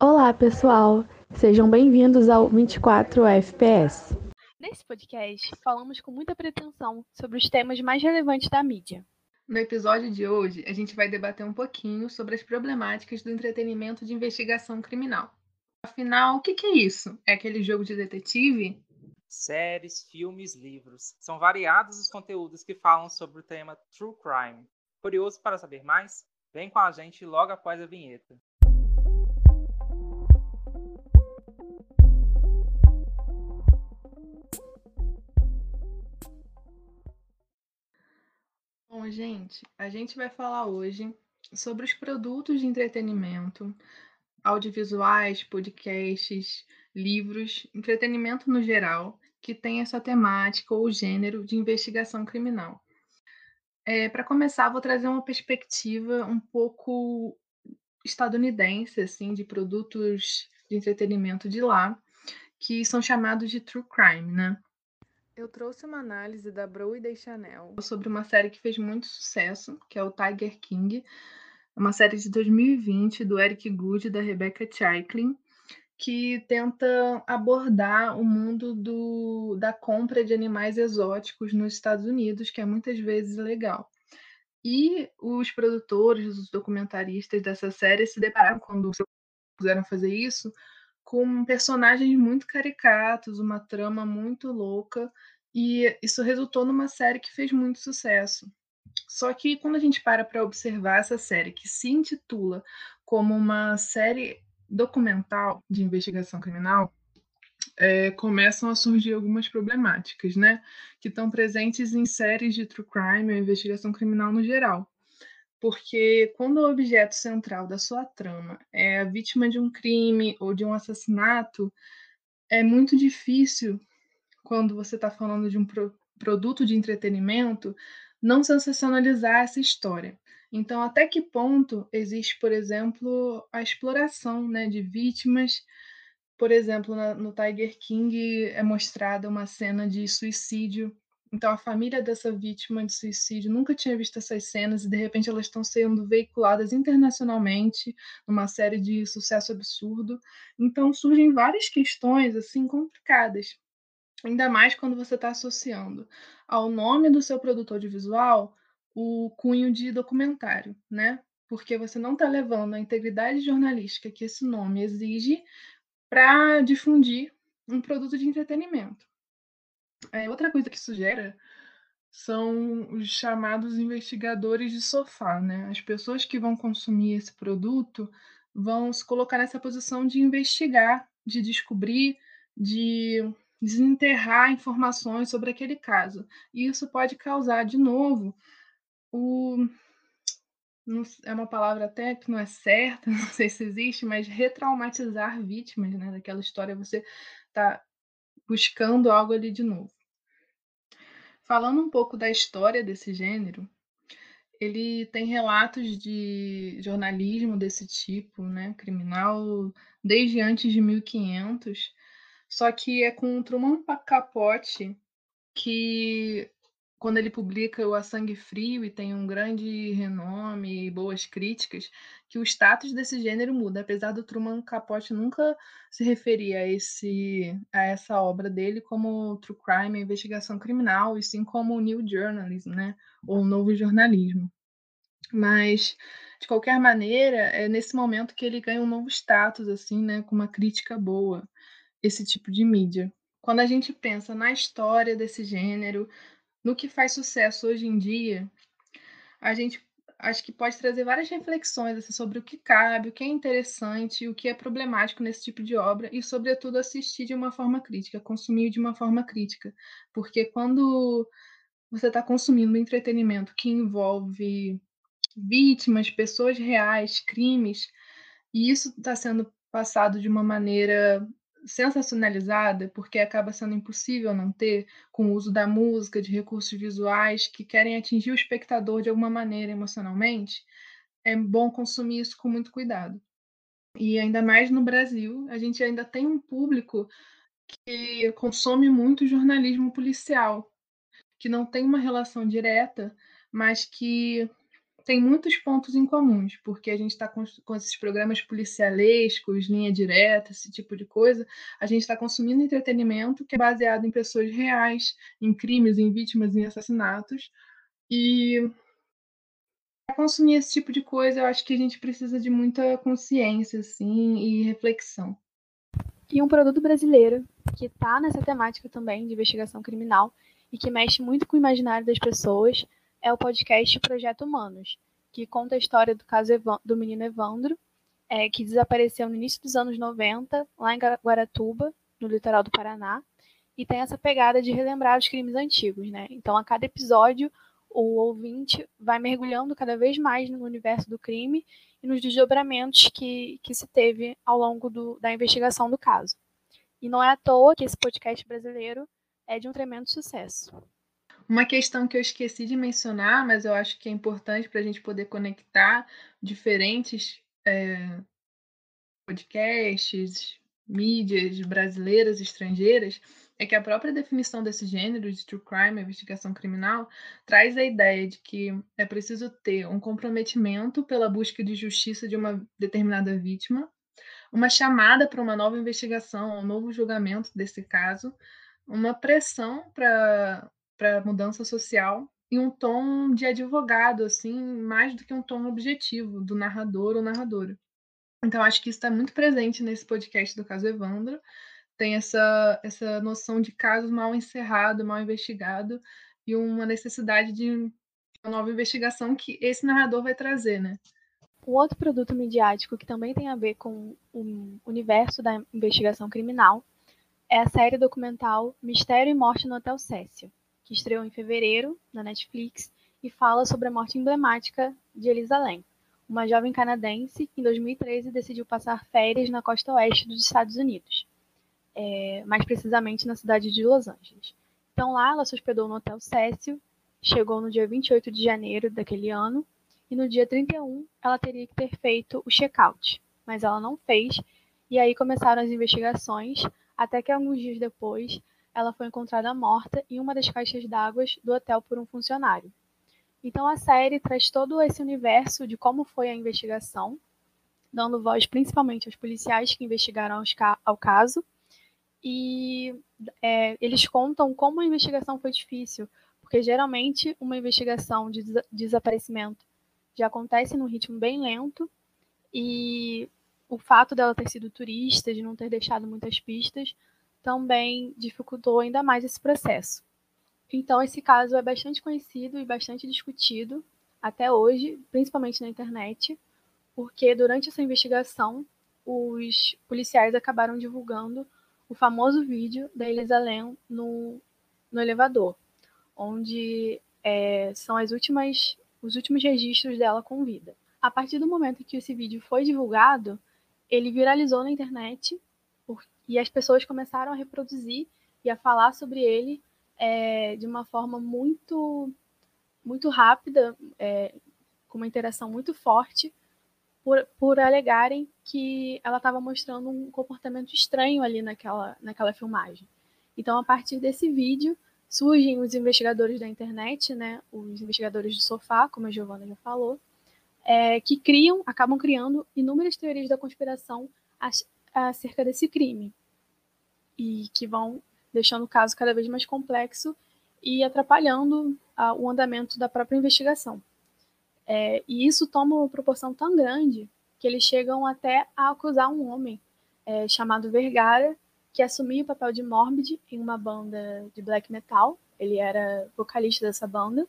Olá, pessoal! Sejam bem-vindos ao 24 FPS. Nesse podcast, falamos com muita pretensão sobre os temas mais relevantes da mídia. No episódio de hoje, a gente vai debater um pouquinho sobre as problemáticas do entretenimento de investigação criminal. Afinal, o que é isso? É aquele jogo de detetive? Séries, filmes, livros. São variados os conteúdos que falam sobre o tema True Crime. Curioso para saber mais? Vem com a gente logo após a vinheta. Gente, a gente vai falar hoje sobre os produtos de entretenimento, audiovisuais, podcasts, livros, entretenimento no geral, que tem essa temática ou gênero de investigação criminal. É, Para começar, vou trazer uma perspectiva um pouco estadunidense, assim, de produtos de entretenimento de lá, que são chamados de true crime, né? Eu trouxe uma análise da Bro e Chanel sobre uma série que fez muito sucesso, que é o Tiger King, uma série de 2020 do Eric Good e da Rebecca Chaiklin, que tenta abordar o mundo do, da compra de animais exóticos nos Estados Unidos, que é muitas vezes legal. E os produtores, os documentaristas dessa série se depararam quando puderam fazer isso com personagens muito caricatos, uma trama muito louca, e isso resultou numa série que fez muito sucesso. Só que quando a gente para para observar essa série, que se intitula como uma série documental de investigação criminal, é, começam a surgir algumas problemáticas, né? Que estão presentes em séries de true crime ou investigação criminal no geral porque quando o objeto central da sua trama é a vítima de um crime ou de um assassinato, é muito difícil, quando você está falando de um pro produto de entretenimento, não sensacionalizar essa história. Então, até que ponto existe, por exemplo, a exploração né, de vítimas? Por exemplo, no Tiger King é mostrada uma cena de suicídio então, a família dessa vítima de suicídio nunca tinha visto essas cenas e, de repente, elas estão sendo veiculadas internacionalmente numa série de sucesso absurdo. Então, surgem várias questões assim complicadas, ainda mais quando você está associando ao nome do seu produto audiovisual o cunho de documentário, né? Porque você não está levando a integridade jornalística que esse nome exige para difundir um produto de entretenimento. É, outra coisa que isso gera são os chamados investigadores de sofá, né? As pessoas que vão consumir esse produto vão se colocar nessa posição de investigar, de descobrir, de desenterrar informações sobre aquele caso. E isso pode causar, de novo, o é uma palavra até que não é certa, não sei se existe, mas retraumatizar vítimas, né? Daquela história, você tá buscando algo ali de novo. Falando um pouco da história desse gênero, ele tem relatos de jornalismo desse tipo, né, criminal, desde antes de 1500, só que é com Truman Capote que quando ele publica o A Sangue Frio e tem um grande renome e boas críticas, que o status desse gênero muda, apesar do Truman Capote nunca se referir a, esse, a essa obra dele como true crime, investigação criminal, e sim como new journalism, né, ou novo jornalismo. Mas de qualquer maneira, é nesse momento que ele ganha um novo status, assim, né, com uma crítica boa, esse tipo de mídia. Quando a gente pensa na história desse gênero, no que faz sucesso hoje em dia, a gente acho que pode trazer várias reflexões assim, sobre o que cabe, o que é interessante, o que é problemático nesse tipo de obra e, sobretudo, assistir de uma forma crítica, consumir de uma forma crítica. Porque quando você está consumindo um entretenimento que envolve vítimas, pessoas reais, crimes, e isso está sendo passado de uma maneira sensacionalizada, porque acaba sendo impossível não ter, com o uso da música, de recursos visuais que querem atingir o espectador de alguma maneira emocionalmente, é bom consumir isso com muito cuidado. E ainda mais no Brasil, a gente ainda tem um público que consome muito jornalismo policial, que não tem uma relação direta, mas que tem muitos pontos em comuns, porque a gente está com, com, esses programas policialescos, linha direta, esse tipo de coisa, a gente está consumindo entretenimento que é baseado em pessoas reais, em crimes, em vítimas, em assassinatos. E para consumir esse tipo de coisa, eu acho que a gente precisa de muita consciência, assim, e reflexão. E um produto brasileiro que está nessa temática também de investigação criminal e que mexe muito com o imaginário das pessoas é o podcast Projeto Humanos, que conta a história do caso do menino Evandro, é, que desapareceu no início dos anos 90, lá em Guaratuba, no litoral do Paraná, e tem essa pegada de relembrar os crimes antigos, né? Então, a cada episódio, o ouvinte vai mergulhando cada vez mais no universo do crime e nos desdobramentos que, que se teve ao longo do, da investigação do caso. E não é à toa que esse podcast brasileiro é de um tremendo sucesso. Uma questão que eu esqueci de mencionar, mas eu acho que é importante para a gente poder conectar diferentes é, podcasts, mídias brasileiras e estrangeiras, é que a própria definição desse gênero de true crime, investigação criminal, traz a ideia de que é preciso ter um comprometimento pela busca de justiça de uma determinada vítima, uma chamada para uma nova investigação, um novo julgamento desse caso, uma pressão para para mudança social e um tom de advogado, assim, mais do que um tom objetivo do narrador ou narradora. Então, acho que isso está muito presente nesse podcast do caso Evandro. Tem essa, essa noção de caso mal encerrado, mal investigado, e uma necessidade de uma nova investigação que esse narrador vai trazer, né? Um outro produto midiático que também tem a ver com o universo da investigação criminal é a série documental Mistério e Morte no Hotel Cécio, que estreou em fevereiro na Netflix e fala sobre a morte emblemática de Elisa Lam, uma jovem canadense que em 2013 decidiu passar férias na costa oeste dos Estados Unidos, é, mais precisamente na cidade de Los Angeles. Então lá ela se hospedou no Hotel Cecil, chegou no dia 28 de janeiro daquele ano e no dia 31 ela teria que ter feito o check-out, mas ela não fez e aí começaram as investigações até que alguns dias depois ela foi encontrada morta em uma das caixas d'água do hotel por um funcionário. Então a série traz todo esse universo de como foi a investigação, dando voz principalmente aos policiais que investigaram ao caso. E é, eles contam como a investigação foi difícil, porque geralmente uma investigação de desaparecimento já acontece num ritmo bem lento e o fato dela ter sido turista, de não ter deixado muitas pistas, também dificultou ainda mais esse processo. Então, esse caso é bastante conhecido e bastante discutido até hoje, principalmente na internet, porque durante essa investigação, os policiais acabaram divulgando o famoso vídeo da Elisa Lam no, no elevador, onde é, são as últimas, os últimos registros dela com vida. A partir do momento que esse vídeo foi divulgado, ele viralizou na internet e as pessoas começaram a reproduzir e a falar sobre ele é, de uma forma muito, muito rápida, é, com uma interação muito forte, por, por alegarem que ela estava mostrando um comportamento estranho ali naquela, naquela filmagem. Então, a partir desse vídeo, surgem os investigadores da internet, né, os investigadores do sofá, como a Giovana já falou, é, que criam, acabam criando inúmeras teorias da conspiração acerca desse crime e que vão deixando o caso cada vez mais complexo e atrapalhando a, o andamento da própria investigação. É, e isso toma uma proporção tão grande que eles chegam até a acusar um homem é, chamado Vergara, que assumia o papel de Morbid em uma banda de black metal. Ele era vocalista dessa banda.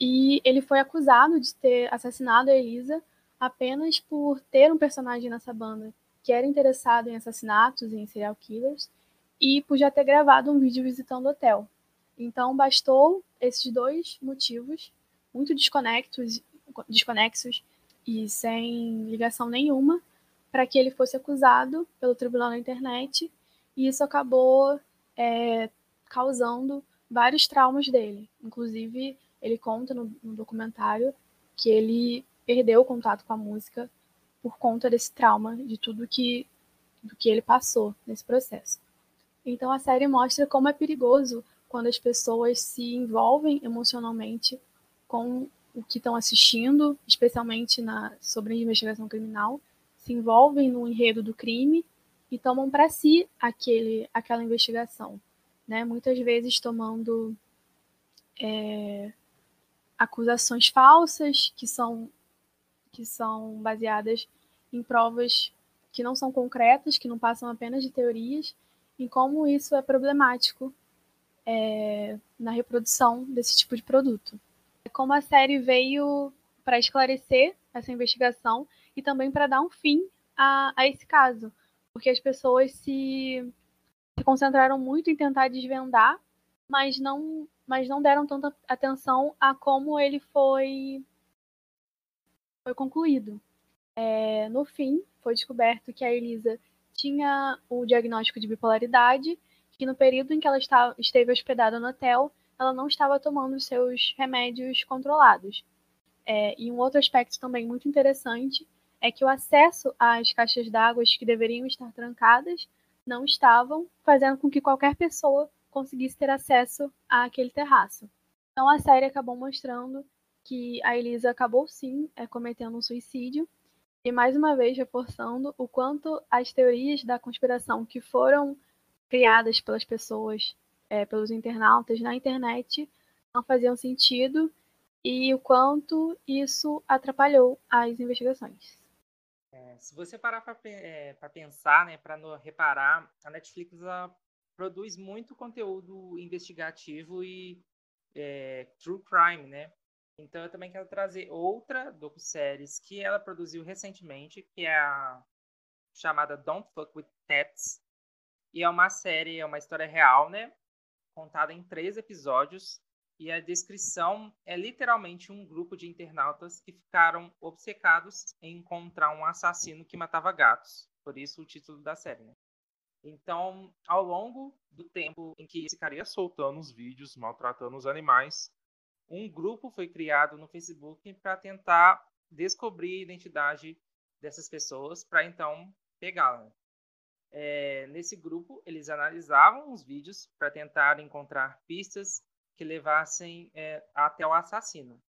E ele foi acusado de ter assassinado a Elisa apenas por ter um personagem nessa banda que era interessado em assassinatos e em serial killers, e por já ter gravado um vídeo visitando o hotel. Então, bastou esses dois motivos, muito desconexos, desconexos e sem ligação nenhuma, para que ele fosse acusado pelo tribunal na internet, e isso acabou é, causando vários traumas dele. Inclusive, ele conta no, no documentário que ele perdeu o contato com a música por conta desse trauma, de tudo que, do que ele passou nesse processo. Então a série mostra como é perigoso quando as pessoas se envolvem emocionalmente com o que estão assistindo, especialmente na, sobre investigação criminal, se envolvem no enredo do crime e tomam para si aquele, aquela investigação, né? Muitas vezes tomando é, acusações falsas que são que são baseadas em provas que não são concretas, que não passam apenas de teorias, em como isso é problemático é, na reprodução desse tipo de produto. Como a série veio para esclarecer essa investigação e também para dar um fim a, a, esse caso, porque as pessoas se, se concentraram muito em tentar desvendar, mas não, mas não deram tanta atenção a como ele foi, foi concluído. É, no fim, foi descoberto que a Elisa tinha o diagnóstico de bipolaridade, que no período em que ela estava, esteve hospedada no hotel, ela não estava tomando seus remédios controlados. É, e um outro aspecto também muito interessante é que o acesso às caixas d'água que deveriam estar trancadas não estavam, fazendo com que qualquer pessoa conseguisse ter acesso àquele terraço. Então a série acabou mostrando que a Elisa acabou sim é, cometendo um suicídio e mais uma vez reforçando o quanto as teorias da conspiração que foram criadas pelas pessoas, é, pelos internautas na internet, não faziam sentido e o quanto isso atrapalhou as investigações. É, se você parar para é, pensar, né, para reparar, a Netflix produz muito conteúdo investigativo e é, true crime, né? Então eu também quero trazer outra docu-séries que ela produziu recentemente, que é a chamada Don't Fuck With Pets. E é uma série, é uma história real, né? Contada em três episódios. E a descrição é literalmente um grupo de internautas que ficaram obcecados em encontrar um assassino que matava gatos. Por isso o título da série, né? Então, ao longo do tempo em que esse cara ia soltando os vídeos, maltratando os animais, um grupo foi criado no Facebook para tentar descobrir a identidade dessas pessoas para então pegá-la. É, nesse grupo, eles analisavam os vídeos para tentar encontrar pistas que levassem é, até o assassino.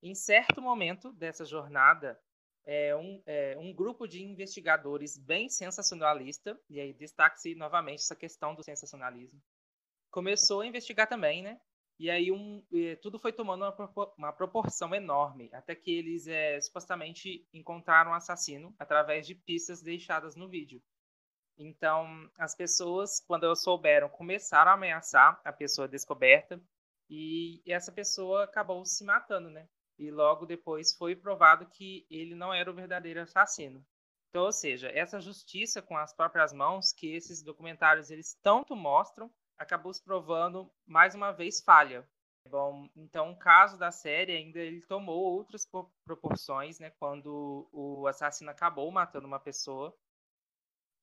Em certo momento dessa jornada, é, um, é, um, grupo de investigadores bem sensacionalista, e aí destaque-se novamente essa questão do sensacionalismo, começou a investigar também, né? E aí um, tudo foi tomando uma, uma proporção enorme, até que eles é, supostamente encontraram um assassino através de pistas deixadas no vídeo. Então, as pessoas, quando elas souberam, começaram a ameaçar a pessoa descoberta e essa pessoa acabou se matando, né? E logo depois foi provado que ele não era o verdadeiro assassino. Então, ou seja, essa justiça com as próprias mãos que esses documentários eles tanto mostram acabou se provando mais uma vez falha. Bom, então o caso da série ainda ele tomou outras proporções, né, quando o assassino acabou matando uma pessoa,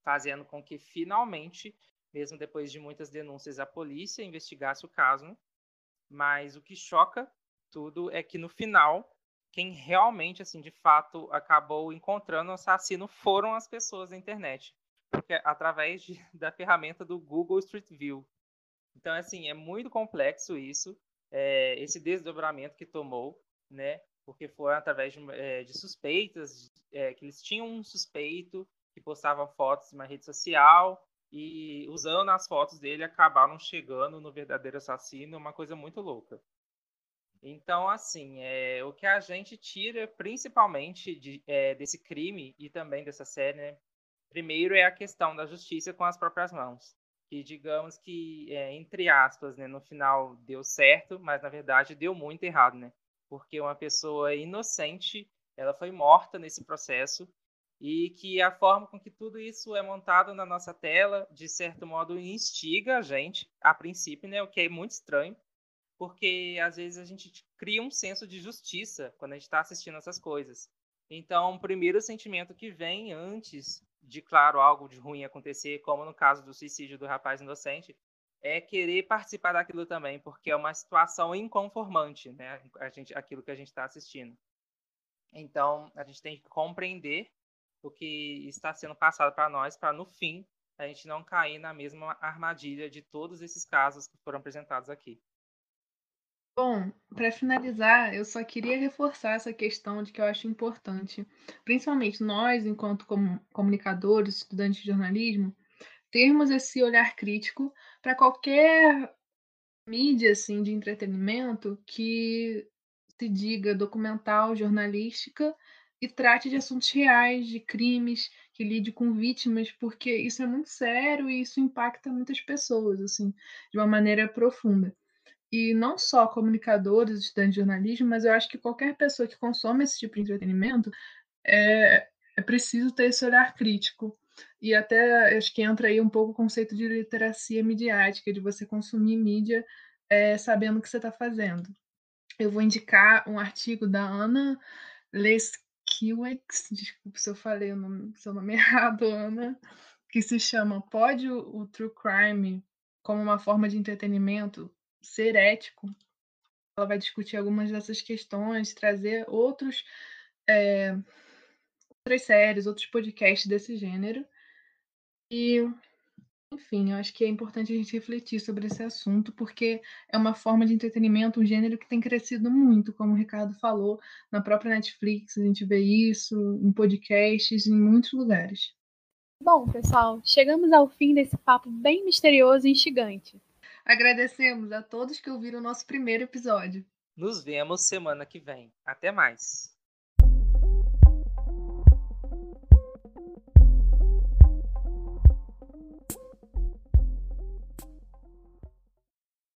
fazendo com que finalmente, mesmo depois de muitas denúncias, a polícia investigasse o caso. Mas o que choca tudo é que no final, quem realmente, assim, de fato, acabou encontrando o assassino foram as pessoas da internet, porque através de, da ferramenta do Google Street View. Então, assim, é muito complexo isso, é, esse desdobramento que tomou, né? Porque foi através de, é, de suspeitas, é, que eles tinham um suspeito que postava fotos em uma rede social e usando as fotos dele acabaram chegando no verdadeiro assassino, uma coisa muito louca. Então, assim, é, o que a gente tira principalmente de, é, desse crime e também dessa série, né? primeiro é a questão da justiça com as próprias mãos que digamos que, é, entre aspas, né, no final deu certo, mas na verdade deu muito errado, né? Porque uma pessoa inocente, ela foi morta nesse processo e que a forma com que tudo isso é montado na nossa tela, de certo modo, instiga a gente, a princípio, né? O que é muito estranho, porque às vezes a gente cria um senso de justiça quando a gente está assistindo essas coisas. Então, o primeiro sentimento que vem antes de, claro, algo de ruim acontecer, como no caso do suicídio do rapaz inocente, é querer participar daquilo também, porque é uma situação inconformante, né? A gente, aquilo que a gente está assistindo. Então, a gente tem que compreender o que está sendo passado para nós, para no fim a gente não cair na mesma armadilha de todos esses casos que foram apresentados aqui. Bom, para finalizar, eu só queria reforçar essa questão de que eu acho importante, principalmente nós, enquanto comunicadores, estudantes de jornalismo, termos esse olhar crítico para qualquer mídia assim de entretenimento que se diga documental, jornalística e trate de assuntos reais, de crimes, que lide com vítimas, porque isso é muito sério e isso impacta muitas pessoas assim, de uma maneira profunda e não só comunicadores, estudantes de jornalismo, mas eu acho que qualquer pessoa que consome esse tipo de entretenimento é, é preciso ter esse olhar crítico. E até acho que entra aí um pouco o conceito de literacia midiática, de você consumir mídia é, sabendo o que você está fazendo. Eu vou indicar um artigo da Ana Leskiewicz, desculpe se eu falei o nome, seu nome errado, Ana, que se chama Pode o, o True Crime como uma forma de entretenimento ser ético. Ela vai discutir algumas dessas questões, trazer outros é, outras séries, outros podcasts desse gênero. E, enfim, eu acho que é importante a gente refletir sobre esse assunto, porque é uma forma de entretenimento, um gênero que tem crescido muito, como o Ricardo falou, na própria Netflix, a gente vê isso, em podcasts, em muitos lugares. Bom, pessoal, chegamos ao fim desse papo bem misterioso e instigante. Agradecemos a todos que ouviram o nosso primeiro episódio. Nos vemos semana que vem. Até mais.